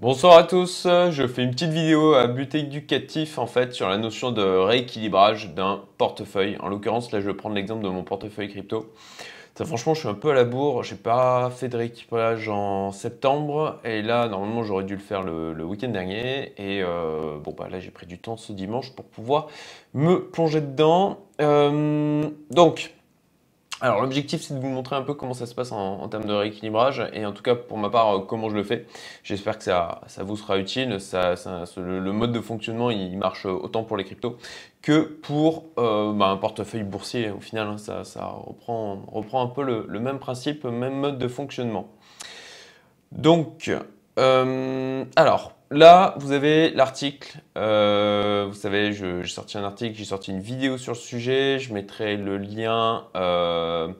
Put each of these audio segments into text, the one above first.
Bonsoir à tous, je fais une petite vidéo à but éducatif en fait sur la notion de rééquilibrage d'un portefeuille. En l'occurrence là je vais prendre l'exemple de mon portefeuille crypto. Ça, franchement je suis un peu à la bourre, j'ai pas fait de rééquilibrage en septembre et là normalement j'aurais dû le faire le, week-end dernier et euh, bon bah là j'ai pris du temps ce dimanche pour pouvoir me plonger dedans. Euh, donc alors l'objectif c'est de vous montrer un peu comment ça se passe en, termes de rééquilibrage et en tout cas pour ma part euh, comment je le fais. J'espère que ça, vous sera utile. Le, mode de fonctionnement il marche autant pour les cryptos que pour euh, bah, un portefeuille boursier au final. Hein. ça, reprend, un peu le, même principe, même mode de fonctionnement. Donc, euh, alors Là, vous avez l'article. Euh, vous savez, j'ai sorti un article, j'ai sorti une vidéo sur le sujet. Je mettrai le lien. Euh,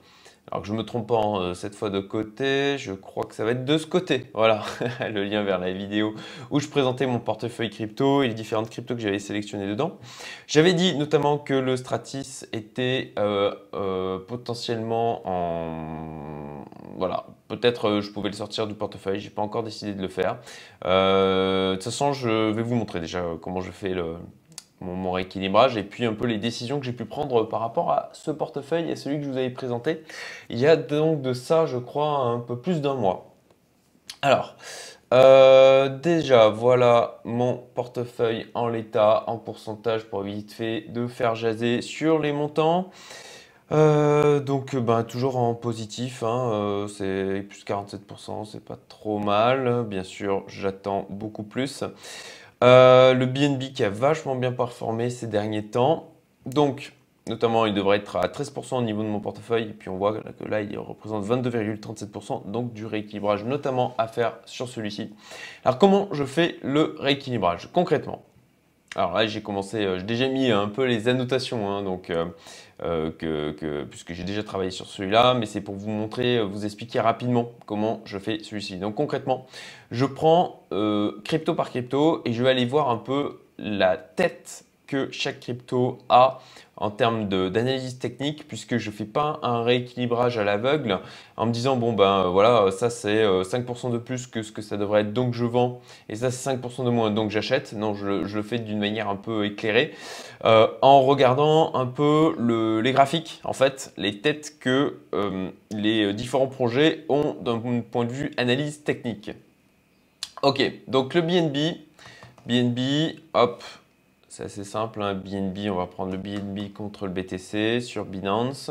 alors que je me trompe pas hein, cette fois de côté, je crois que ça va être de ce côté. Voilà, le lien vers la vidéo où je présentais mon portefeuille crypto et les différentes cryptos que j'avais sélectionnées dedans. J'avais dit notamment que le Stratis était euh, potentiellement en voilà, peut-être euh, je pouvais le sortir du portefeuille, j'ai pas encore décidé de le faire. Euh, de toute façon, je vais vous montrer déjà comment je fais mon, rééquilibrage et puis un peu les décisions que j'ai pu prendre par rapport à ce portefeuille et celui que je vous avais présenté. Il y a donc de ça, je crois, un peu plus d'un mois. Alors, euh, déjà, voilà mon portefeuille en l'état, en pourcentage pour vite fait de faire jaser sur les montants. Euh, donc ben, toujours en positif, hein, euh, c'est plus 47%, c'est pas trop mal. Bien sûr, j'attends beaucoup plus. Euh, le BNB qui a vachement bien performé ces derniers temps. Donc, notamment, il devrait être à 13% au niveau de mon portefeuille. Et puis, on voit que là, il représente 22,37%. Donc, du rééquilibrage notamment à faire sur celui-ci. Alors, comment je fais le rééquilibrage concrètement? Alors là, j'ai commencé, j'ai déjà mis un peu les annotations, hein, donc euh, que, puisque j'ai déjà travaillé sur celui-là, mais c'est pour vous montrer, euh, vous expliquer rapidement comment je fais celui-ci. Donc concrètement, je prends euh, crypto par crypto et je vais aller voir un peu la tête que chaque crypto a en termes d'analyse technique puisque je ne fais pas un rééquilibrage à l'aveugle en me disant bon ben voilà ça c'est 5% euh, de plus que ce que ça devrait être donc je vends et ça c'est 5% de moins donc j'achète. Non je, le fais d'une manière un peu éclairée euh, en regardant un peu les graphiques en fait les têtes que euh, les différents projets ont d'un point de vue analyse technique. Ok donc le BNB BNB hop c'est assez simple, hein. BNB, on va prendre le BNB contre le BTC sur Binance.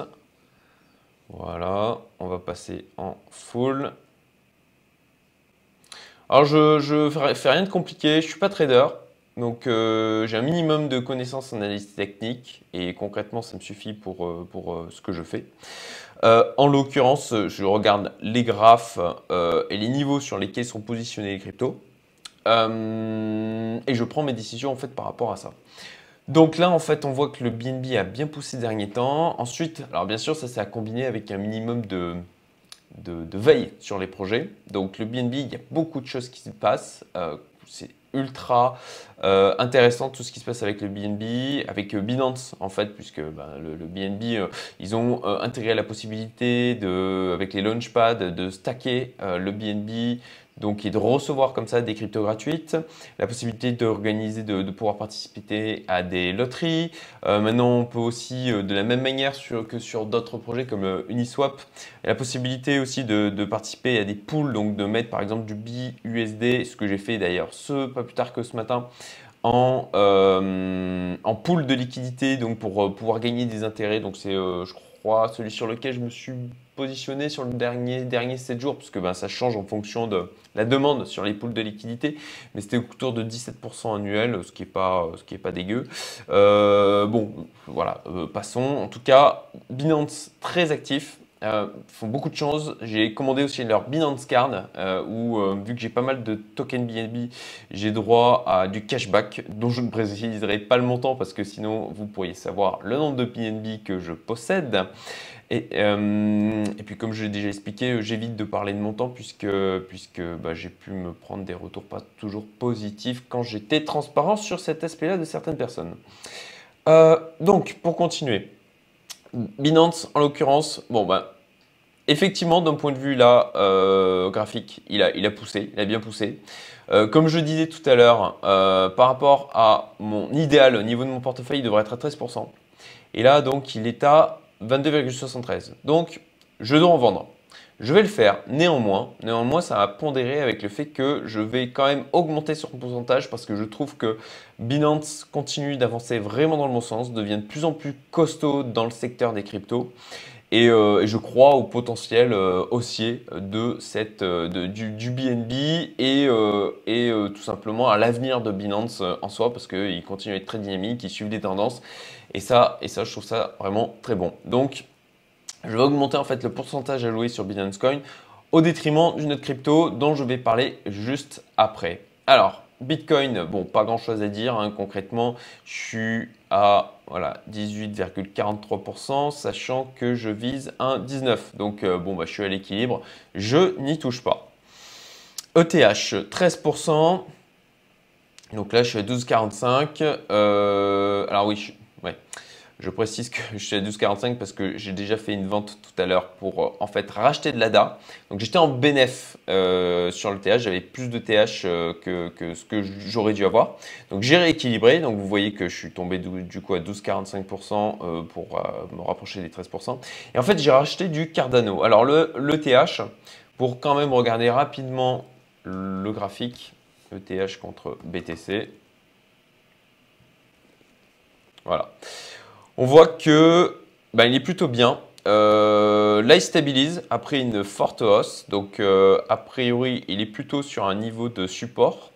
Voilà, on va passer en full. Alors je ne fais rien de compliqué, je ne suis pas trader, donc euh, j'ai un minimum de connaissances en analyse technique et concrètement ça me suffit pour, euh, pour euh, ce que je fais. en l'occurrence, je regarde les graphes et les niveaux sur lesquels sont positionnés les cryptos. Euh, et je prends mes décisions en fait par rapport à ça. Donc là, en fait, on voit que le BNB a bien poussé ces derniers temps. Ensuite, alors bien sûr, ça c'est à combiner avec un minimum de, de, veille sur les projets. Donc le BNB, il y a beaucoup de choses qui se passent. Euh, c'est ultra euh, intéressant tout ce qui se passe avec le BNB, avec Binance en fait, puisque ben, le, BNB, ils ont intégré la possibilité de, avec les launchpads de stacker le BNB donc et de recevoir comme ça des cryptos gratuites, la possibilité d'organiser, de, de, pouvoir participer à des loteries. Euh, maintenant, on peut aussi, euh, de la même manière que sur d'autres projets comme euh, Uniswap, la possibilité aussi de, participer à des pools, donc de mettre par exemple du BUSD, ce que j'ai fait d'ailleurs ce pas plus tard que ce matin, en, en pool de liquidité, donc pour pouvoir gagner des intérêts. Donc c'est, je crois, celui sur lequel je me suis positionné sur le dernier, dernier 7 jours, parce que ben, ça change en fonction de la demande sur les poules de liquidité, mais c'était autour de 17% annuel, ce qui n'est pas, ce pas dégueu. Euh, bon, voilà, euh, passons. En tout cas, Binance très actif, euh, font beaucoup de choses. J'ai commandé aussi leur Binance Card où, vu que j'ai pas mal de tokens BNB, j'ai droit à du cashback dont je ne préciserai pas le montant parce que sinon vous pourriez savoir le nombre de BNB que je possède. Euh, et, puis comme je l'ai déjà expliqué, j'évite de parler de montant puisque, puisque bah, j'ai pu me prendre des retours pas toujours positifs quand j'étais transparent sur cet aspect-là de certaines personnes. Euh, donc pour continuer, Binance en l'occurrence, bon bah effectivement, d'un point de vue là, euh, graphique, il a, il a poussé, il a bien poussé. Euh, comme je disais tout à l'heure, par rapport à mon idéal au niveau de mon portefeuille, il devrait être à 13%. Et là, donc, il est à 22,73. Donc, je dois en vendre. Je vais le faire. Néanmoins, néanmoins, ça a pondéré avec le fait que je vais quand même augmenter sur mon pourcentage parce que je trouve que Binance continue d'avancer vraiment dans le bon sens, devient de plus en plus costaud dans le secteur des cryptos. Et, euh, je crois au potentiel euh, haussier de cette, euh, du, BNB et, et tout simplement à l'avenir de Binance en soi parce qu'il continue à être très dynamique, il suit des tendances. Et ça, et ça, je trouve ça vraiment très bon. Donc, je vais augmenter en fait le pourcentage alloué sur Binance Coin au détriment d'une autre crypto dont je vais parler juste après. Alors, Bitcoin, bon, pas grand chose à dire hein, concrètement. Je suis à voilà, 18,43%, sachant que je vise un 19. Donc, euh, bon, bah, je suis à l'équilibre. Je n'y touche pas. ETH, 13%. Donc là, je suis à 12,45. Euh, alors oui, je, ouais. Je précise que je suis à 12,45 parce que j'ai déjà fait une vente tout à l'heure pour euh, en fait racheter de l'ADA. Donc j'étais en bénéf euh, sur le TH, j'avais plus de TH euh, que, ce que j'aurais dû avoir. Donc j'ai rééquilibré, donc vous voyez que je suis tombé du, coup à 12,45% pour me rapprocher des 13%. Et en fait j'ai racheté du Cardano. Alors le, le TH, pour quand même regarder rapidement le graphique, ETH contre BTC. Voilà on voit que bah, il est plutôt bien. Euh, là, il stabilise après une forte hausse. Donc, euh, a priori, il est plutôt sur un niveau de support.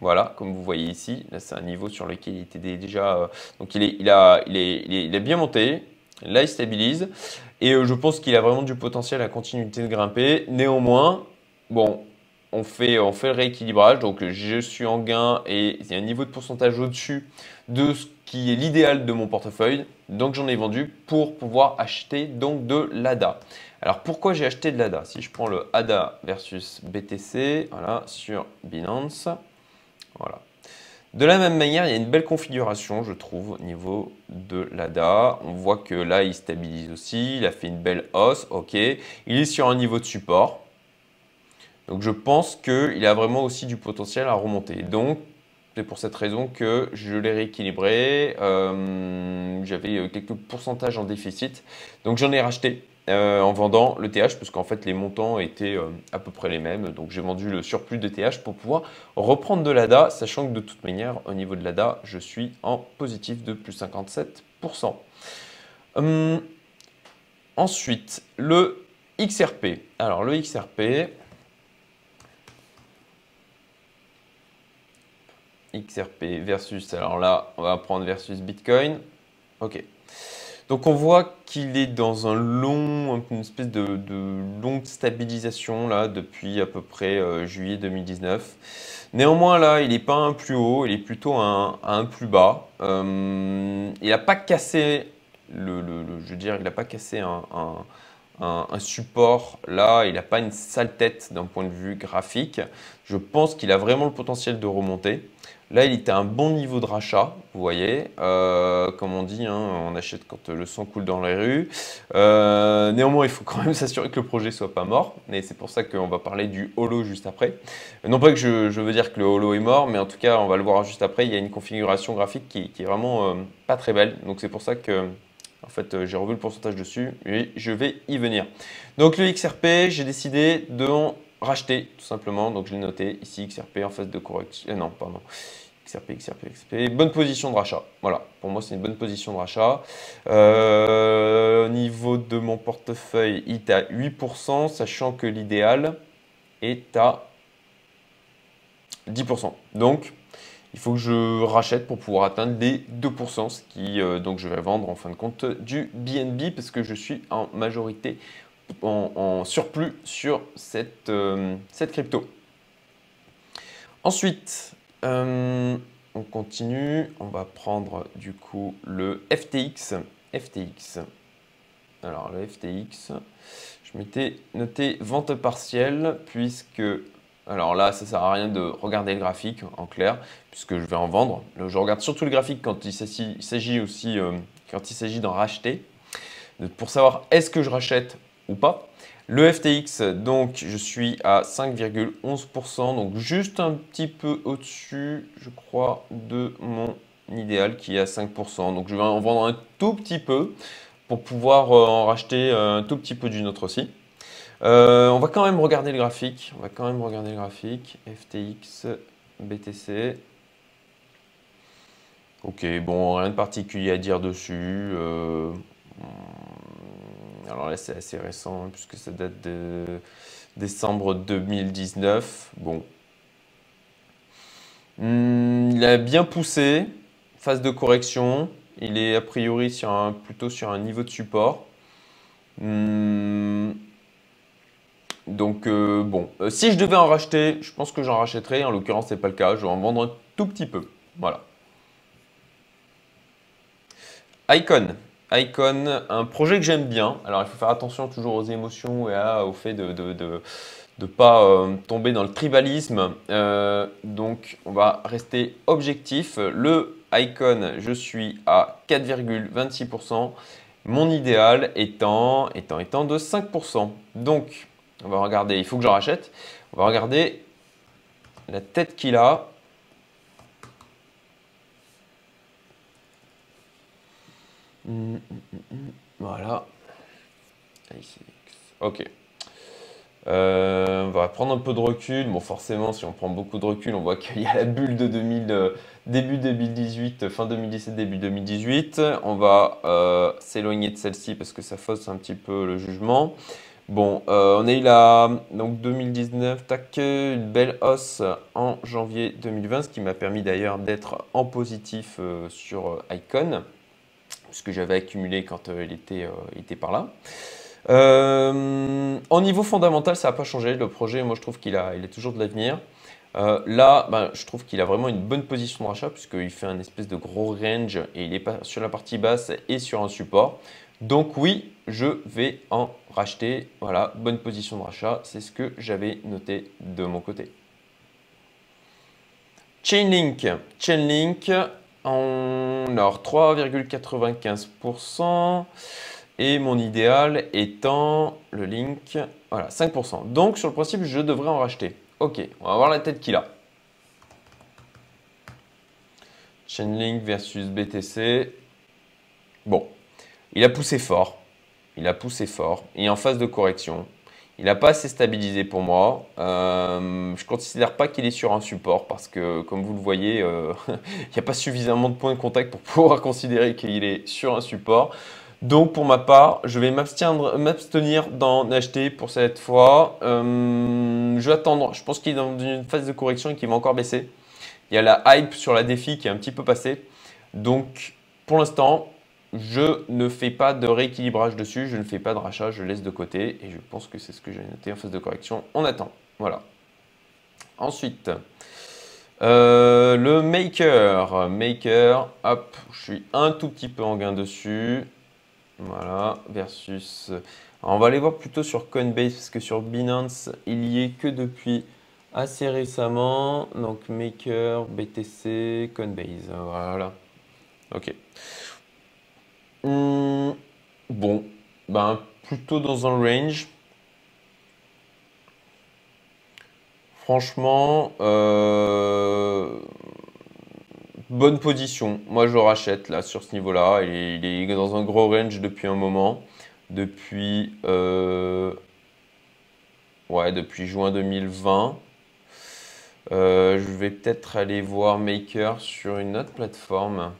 Voilà, comme vous voyez ici. Là, c'est un niveau sur lequel il était déjà. Euh, donc, il, est, il, a, bien monté. Là, il stabilise. Et je pense qu'il a vraiment du potentiel à continuité de grimper. Néanmoins, bon, on fait, le rééquilibrage. Donc, je suis en gain et il y a un niveau de pourcentage au-dessus de ce qui est l'idéal de mon portefeuille. Donc j'en ai vendu pour pouvoir acheter donc de l'ADA. Alors pourquoi j'ai acheté de l'ADA Si je prends le ADA versus BTC, voilà, sur Binance, voilà. De la même manière, il y a une belle configuration, je trouve, au niveau de l'ADA. On voit que là, il stabilise aussi, il a fait une belle hausse, ok. Il est sur un niveau de support. Donc je pense qu'il a vraiment aussi du potentiel à remonter. Donc c'est pour cette raison que je l'ai rééquilibré. Euh, j'avais euh, quelques pourcentages en déficit. Donc j'en ai racheté euh, en vendant le TH parce qu'en fait les montants étaient à peu près les mêmes. Donc j'ai vendu le surplus de TH pour pouvoir reprendre de l'ADA, sachant que de toute manière, au niveau de l'ADA, je suis en positif de plus 57%. Hum, ensuite, le XRP. Alors le XRP, XRP versus, alors là, on va prendre versus Bitcoin. Ok. Donc on voit qu'il est dans un long, une espèce de, longue stabilisation là depuis à peu près euh, juillet 2019. Néanmoins là, il n'est pas un plus haut, il est plutôt un, un plus bas. Euh, il n'a pas cassé le, je veux dire, il n'a pas cassé un, un, support là, il n'a pas une sale tête d'un point de vue graphique. Je pense qu'il a vraiment le potentiel de remonter. Là, il était à un bon niveau de rachat, vous voyez. Euh, comme on dit, hein, on achète quand le sang coule dans les rues. Euh, néanmoins, il faut quand même s'assurer que le projet soit pas mort. Mais c'est pour ça qu'on va parler du holo juste après. Non pas que je, veux dire que le holo est mort, mais en tout cas, on va le voir juste après. Il y a une configuration graphique qui, est vraiment euh, pas très belle. Donc c'est pour ça que en fait, j'ai revu le pourcentage dessus et je vais y venir. Donc le XRP, j'ai décidé de racheter tout simplement. Donc je l'ai noté ici, XRP en phase de correction. Euh, non, pardon. XRP, XRP, XRP. Bonne position de rachat. Voilà, pour moi c'est une bonne position de rachat. Euh, niveau de mon portefeuille, il est à 8%, sachant que l'idéal est à 10%. Donc, il faut que je rachète pour pouvoir atteindre les 2%, ce qui, euh, donc je vais vendre en fin de compte du BNB parce que je suis en majorité en, surplus sur cette, euh, cette crypto. Ensuite, euh, on continue. On va prendre du coup le FTX. FTX. Alors le FTX, je m'étais noté vente partielle puisque alors là, ça ne sert à rien de regarder le graphique en clair, puisque je vais en vendre. Je regarde surtout le graphique quand il s'agit aussi, euh, quand il s'agit d'en racheter, pour savoir est-ce que je rachète ou pas. Le FTX, donc je suis à 5,11%, donc juste un petit peu au-dessus, je crois, de mon idéal qui est à 5%. Donc je vais en vendre un tout petit peu pour pouvoir euh, en racheter un tout petit peu d'une autre aussi. Euh, on va quand même regarder le graphique. On va quand même regarder le graphique. FTX, BTC. Ok, bon, rien de particulier à dire dessus. Euh, alors là, c'est assez récent, hein, puisque ça date de décembre 2019. Bon. Hmm, il a bien poussé, phase de correction. Il est a priori plutôt sur un niveau de support. Hmm, donc euh, bon, euh, si je devais en racheter, je pense que j'en rachèterais. En l'occurrence, ce n'est pas le cas. Je vais en vendre un tout petit peu. Voilà. Icon. Icon, un projet que j'aime bien. Alors, il faut faire attention toujours aux émotions et au fait de ne pas euh, tomber dans le tribalisme. Donc, on va rester objectif. Le Icon, je suis à 4,26%. Mon idéal étant de 5%. Donc, on va regarder, il faut que je rachète. On va regarder la tête qu'il a. Mm, mm, mm, voilà. Ok. Euh, on va prendre un peu de recul. Bon, forcément, si on prend beaucoup de recul, on voit qu'il y a la bulle de 2000, euh, début 2018, fin 2017, début 2018. On va euh, s'éloigner de celle-ci parce que ça fausse un petit peu le jugement. Bon, on a eu la donc 2019, tac, une belle hausse en janvier 2020, ce qui m'a permis d'ailleurs d'être en positif sur Icon ce que j'avais accumulé quand euh, il, était, euh, par là. Euh, au niveau fondamental, ça n'a pas changé. Le projet, moi, je trouve qu'il a, il a toujours de l'avenir. là, ben, je trouve qu'il a vraiment une bonne position de rachat puisqu'il fait un espèce de gros range et il est pas sur la partie basse et sur un support. Donc oui, je vais en racheter. Voilà, bonne position de rachat. C'est ce que j'avais noté de mon côté. Chainlink. Chainlink, alors 3,95% et mon idéal étant le link, voilà 5%. Donc sur le principe, je devrais en racheter. Ok, on va voir la tête qu'il a. Chainlink versus BTC. Bon, il a poussé fort. Il a poussé fort. Et en phase de correction. Il n'a pas assez stabilisé pour moi. Euh, je ne considère pas qu'il est sur un support parce que, comme vous le voyez, euh, il n'y a pas suffisamment de points de contact pour pouvoir considérer qu'il est sur un support. Donc, pour ma part, je vais m'abstenir d'en acheter pour cette fois. Euh, je vais attendre. Je pense qu'il est dans une phase de correction et qu'il va encore baisser. Il y a la hype sur la défi qui est un petit peu passée. Donc, pour l'instant, je ne fais pas de rééquilibrage dessus, je ne fais pas de rachat, je laisse de côté et je pense que c'est ce que j'ai noté en phase de correction. On attend. Voilà. Ensuite, euh, le maker. Maker, hop, je suis un tout petit peu en gain dessus. Voilà, versus. on va aller voir plutôt sur Coinbase parce que sur Binance, il y est que depuis assez récemment. Donc, Maker, BTC, Coinbase. Voilà. Ok. Hmm, bon, ben, plutôt dans un range. Franchement, euh, bonne position. Moi, je rachète là sur ce niveau-là. Il, est dans un gros range depuis un moment. Depuis, euh, ouais, depuis juin 2020. Euh, je vais peut-être aller voir Maker sur une autre plateforme.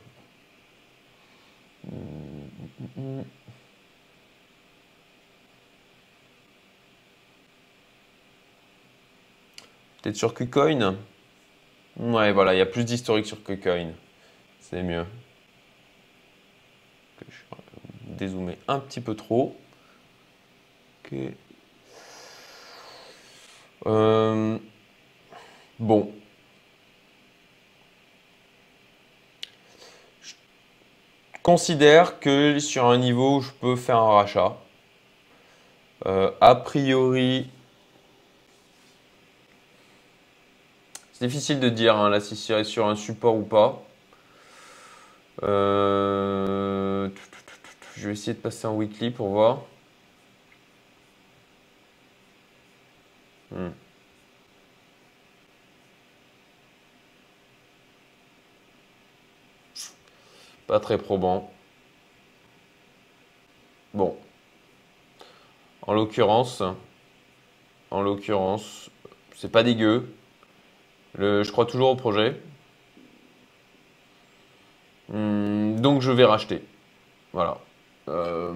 Peut-être sur KuCoin? Ouais, voilà, il y a plus d'historique sur KuCoin. C'est mieux. Je vais dézoomer un petit peu trop. Euh, bon, considère que sur un niveau où je peux faire un rachat, euh, a priori, c'est difficile de dire hein, là si c'est sur un support ou pas. Euh, je vais essayer de passer en weekly pour voir. Pas très probant. Bon. En l'occurrence, en l'occurrence, c'est pas dégueu. je crois toujours au projet. Hmm, donc je vais racheter. Voilà. Euh,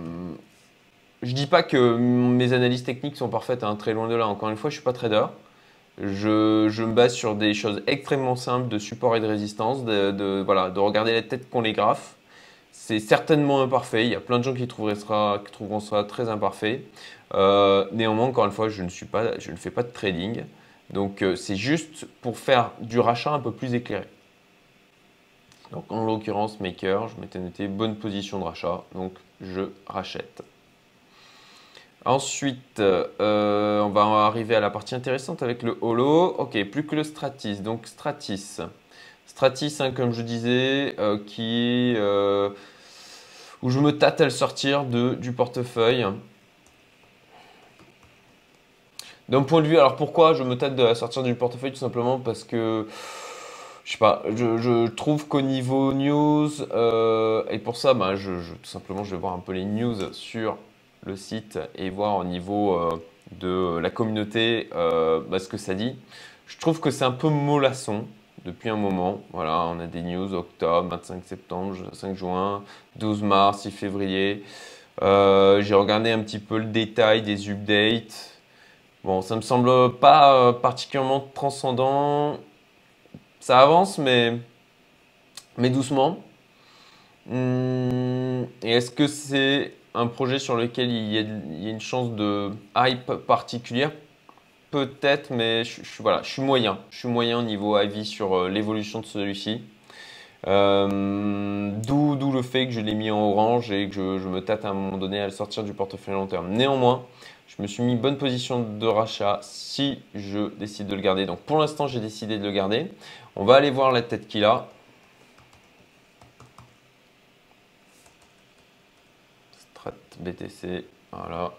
je dis pas que mes analyses techniques sont parfaites, hein, très loin de là. Encore une fois, je suis pas trader. Je, me base sur des choses extrêmement simples de support et de résistance, de, regarder la tête qu'on les graphe. C'est certainement imparfait. Il y a plein de gens qui, trouveront ça très imparfait. Euh, néanmoins, encore une fois, je ne fais pas de trading. Donc, euh, c'est juste pour faire du rachat un peu plus éclairé. Donc, en l'occurrence, Maker, je m'étais noté bonne position de rachat. Donc, je rachète. Ensuite, euh, on va arriver à la partie intéressante avec le holo. Ok, plus que le Stratis. Donc Stratis. Stratis, hein, comme je disais, euh, qui euh, où je me tâte à le sortir de, du portefeuille. D'un point de vue, alors pourquoi je me tâte de la sortir du portefeuille Tout simplement parce que je sais pas, je, trouve qu'au niveau news, et pour ça, je, tout simplement, je vais voir un peu les news sur le site et voir au niveau euh, de la communauté euh, bah, ce que ça dit. Je trouve que c'est un peu mollasson depuis un moment. Voilà, on a des news octobre, 25 septembre, 5 juin, 12 mars, 6 février. Euh, j'ai regardé un petit peu le détail des updates. Bon, ça me semble pas particulièrement transcendant. Ça avance, mais, mais doucement. Hum, et est-ce que c'est un projet sur lequel il y, a, une chance de hype particulière Peut-être, mais je, suis moyen. Je suis moyen au niveau avis sur euh, l'évolution de celui-ci. Euh, d'où le fait que je l'ai mis en orange et que je, me tâte à un moment donné à le sortir du portefeuille long terme. Néanmoins, je me suis mis bonne position de rachat si je décide de le garder. Donc pour l'instant, j'ai décidé de le garder. On va aller voir la tête qu'il a. BTC. Voilà.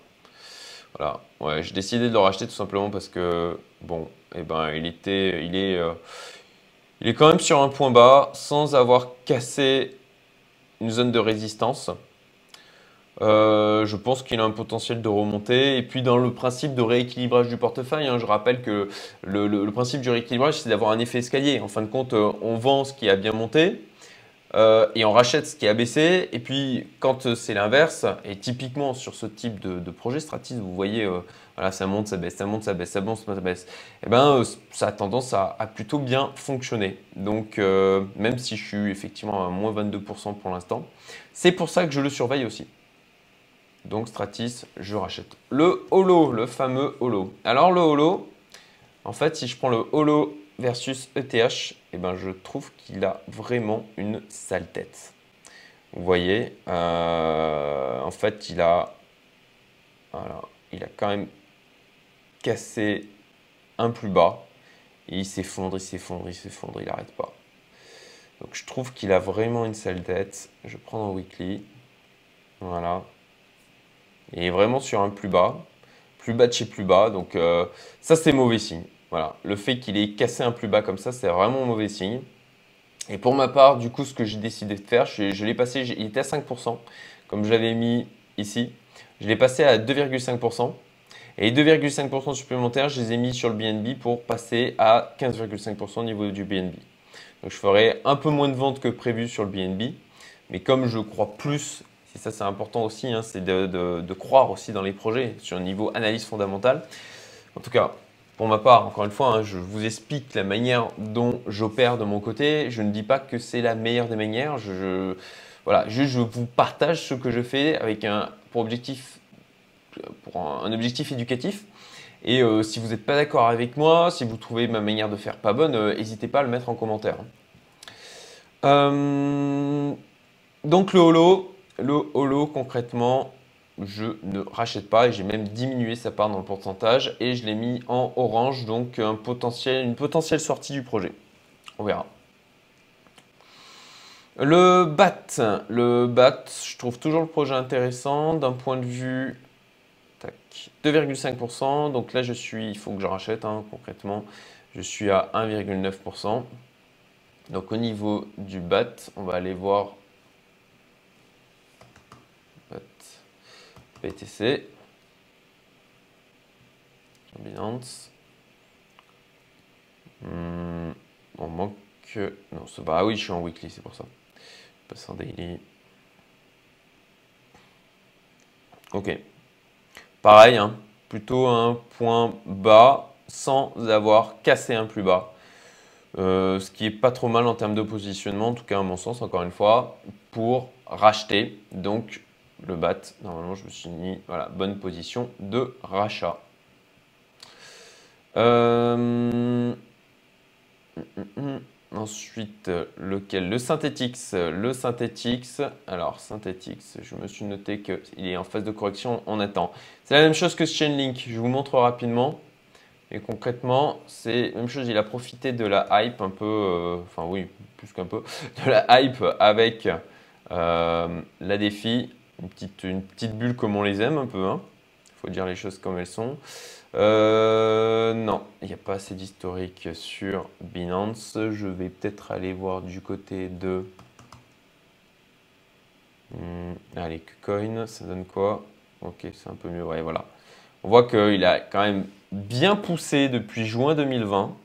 Voilà. Ouais, j'ai décidé de le racheter tout simplement parce que, bon, eh ben, il était, il est, euh, il est quand même sur un point bas sans avoir cassé une zone de résistance. Euh, je pense qu'il a un potentiel de remonter. Et puis dans le principe de rééquilibrage du portefeuille, hein, je rappelle que le, le principe du rééquilibrage, c'est d'avoir un effet escalier. En fin de compte, euh, on vend ce qui a bien monté, euh, et on rachète ce qui a baissé. Et puis, quand c'est l'inverse, et typiquement sur ce type de, projet Stratis, vous voyez, euh, ça monte, ça baisse, ça monte, ça baisse, ça monte, ça baisse, et eh ben, euh, ça a tendance à, plutôt bien fonctionner. Donc, même si je suis effectivement à moins 22% pour l'instant, c'est pour ça que je le surveille aussi. Donc, Stratis, je rachète. Le holo, le fameux holo. Alors, le holo, en fait, si je prends le holo versus ETH, eh ben, je trouve qu'il a vraiment une sale tête. Vous voyez, euh, en fait, il a, il a quand même cassé un plus bas. Et il s'effondre, il s'effondre, il s'effondre, il n'arrête pas. Donc je trouve qu'il a vraiment une sale tête. Je prends dans weekly. Voilà. Il est vraiment sur un plus bas. Plus bas de chez plus bas. Donc euh, ça, c'est mauvais signe. Voilà, le fait qu'il ait cassé un plus bas comme ça, c'est vraiment un mauvais signe. Et pour ma part, du coup, ce que j'ai décidé de faire, je, l'ai passé, il était à 5%, comme je l'avais mis ici. Je l'ai passé à 2,5%. Et 2,5% supplémentaires, je les ai mis sur le BNB pour passer à 15,5% au niveau du BNB. Donc je ferai un peu moins de ventes que prévu sur le BNB. Mais comme je crois plus, et ça c'est important aussi, hein, c'est de, de, croire aussi dans les projets sur un niveau analyse fondamentale. En tout cas, pour ma part, encore une fois, hein, je vous explique la manière dont j'opère de mon côté. Je ne dis pas que c'est la meilleure des manières. Je, voilà, je vous partage ce que je fais avec un pour objectif, pour un, objectif éducatif. Et euh, si vous n'êtes pas d'accord avec moi, si vous trouvez ma manière de faire pas bonne, euh, n'hésitez pas à le mettre en commentaire. Euh, donc le holo, le holo concrètement, je ne rachète pas et j'ai même diminué sa part dans le pourcentage et je l'ai mis en orange, donc un potentiel, une potentielle sortie du projet. On verra. Le BAT, le BAT, je trouve toujours le projet intéressant d'un point de vue 2,5%. Donc là, je suis, il faut que je rachète hein, concrètement, je suis à 1,9%. Donc au niveau du BAT, on va aller voir BTC. Binance. Hmm, on manque. Non, c'est pas. Ah oui, je suis en weekly, c'est pour ça. Je passe en daily. Ok. Pareil, hein, plutôt un point bas sans avoir cassé un plus bas. Euh, ce qui est pas trop mal en termes de positionnement, en tout cas à mon sens, encore une fois, pour racheter. Donc le bat, normalement je me suis mis, voilà, bonne position de rachat. Euh, ensuite, lequel? Le Synthetix. Le Synthetix. Alors, Synthetix, je me suis noté qu'il est en phase de correction. On attend. C'est la même chose que Chainlink. Je vous montre rapidement. Et concrètement, c'est la même chose. Il a profité de la hype un peu, euh, enfin oui, plus qu'un peu, de la hype avec euh, la défi. Une petite, une petite bulle comme on les aime un peu. Il hein. faut dire les choses comme elles sont. Euh, non, il n'y a pas assez d'historique sur Binance. Je vais peut-être aller voir du côté de... Hmm, allez, KuCoin, ça donne quoi? Ok, c'est un peu mieux, voilà. On voit qu'il a quand même bien poussé depuis juin 2020.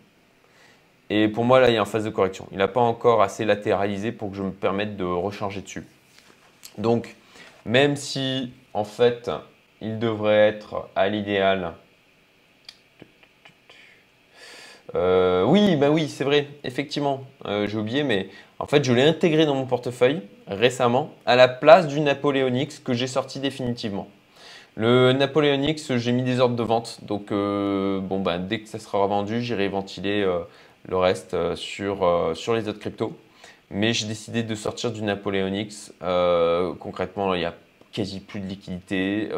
Et pour moi, là, il est en phase de correction. Il n'a pas encore assez latéralisé pour que je me permette de recharger dessus. Donc, même si, en fait, il devrait être à l'idéal Euh, oui, bah oui, c'est vrai, effectivement. Euh, j'ai oublié, mais en fait, je l'ai intégré dans mon portefeuille récemment à la place du Napoléonix que j'ai sorti définitivement. Le Napoléonix, j'ai mis des ordres de vente. Donc, euh, bon, bah, dès que ça sera vendu, j'irai ventiler le reste sur, sur les autres cryptos. Mais j'ai décidé de sortir du Napoléonix. concrètement, il n'y a quasi plus de liquidité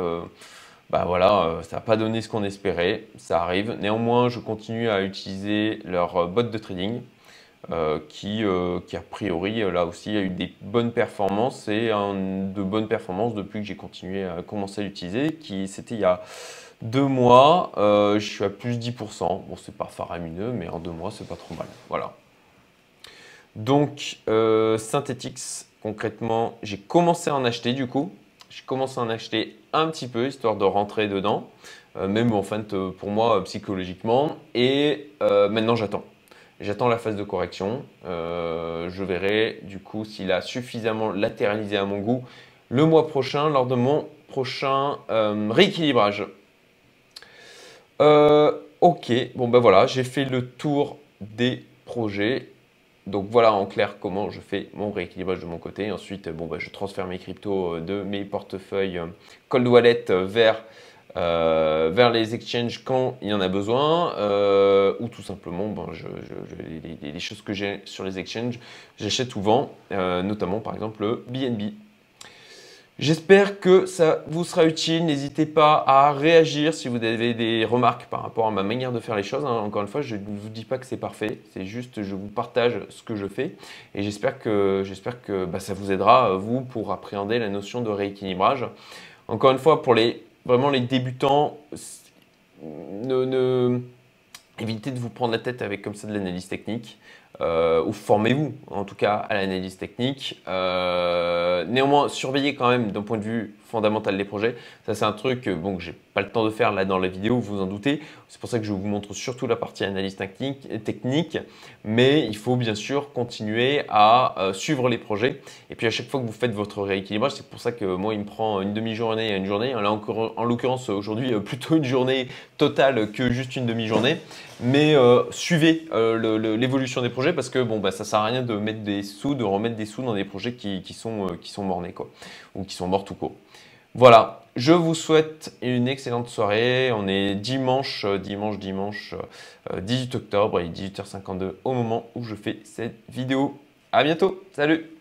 bah voilà, euh, ça n'a pas donné ce qu'on espérait, ça arrive. Néanmoins, je continue à utiliser leur euh, bot de trading euh, qui, qui, a priori, là aussi, a eu des bonnes performances et de bonnes performances depuis que j'ai continué à commencer à l'utiliser, qui c'était il y a deux mois, je suis à plus 10%. Bon, c'est pas faramineux, mais en deux mois, c'est pas trop mal. Voilà. Donc, Synthetix, concrètement, j'ai commencé à en acheter du coup. J'ai commencé à en acheter un petit peu, histoire de rentrer dedans, euh, même en fait euh, pour moi psychologiquement. Et euh, maintenant j'attends. J'attends la phase de correction. je verrai du coup s'il a suffisamment latéralisé à mon goût le mois prochain lors de mon prochain rééquilibrage. ok, bon ben voilà, j'ai fait le tour des projets. Donc voilà en clair comment je fais mon rééquilibrage de mon côté. Ensuite, bon, bah, je transfère mes cryptos euh, de mes portefeuilles euh, cold wallet vers, euh, vers les exchanges quand il y en a besoin. ou tout simplement, je, les, choses que j'ai sur les exchanges, j'achète ou vends, notamment par exemple le BNB. J'espère que ça vous sera utile. N'hésitez pas à réagir si vous avez des remarques par rapport à ma manière de faire les choses. Hein. Encore une fois, je ne vous dis pas que c'est parfait. C'est juste je vous partage ce que je fais. Et j'espère que, j'espère que bah, ça vous aidera, vous, pour appréhender la notion de rééquilibrage. Encore une fois, pour les, vraiment les débutants, évitez de vous prendre la tête avec comme ça de l'analyse technique. Euh, ou formez-vous en tout cas à l'analyse technique. Euh, néanmoins, surveillez quand même d'un point de vue fondamental des projets. Ça, c'est un truc bon, que j'ai pas le temps de faire là dans la vidéo, vous en doutez. C'est pour ça que je vous montre surtout la partie analyse technique, mais il faut bien sûr continuer à euh, suivre les projets. Et puis à chaque fois que vous faites votre rééquilibrage, c'est pour ça que moi, il me prend une demi-journée à une journée. Là, en l'occurrence, aujourd'hui, euh, plutôt une journée totale que juste une demi-journée. Mais euh, suivez l'évolution des projets parce que bon, bah, ça sert à rien de mettre des sous, de remettre des sous dans des projets qui, sont, qui sont mornés ou qui sont morts tout court. Voilà, je vous souhaite une excellente soirée. On est dimanche, euh, dimanche, dimanche 18 euh, octobre et 18h52 au moment où je fais cette vidéo. À bientôt, salut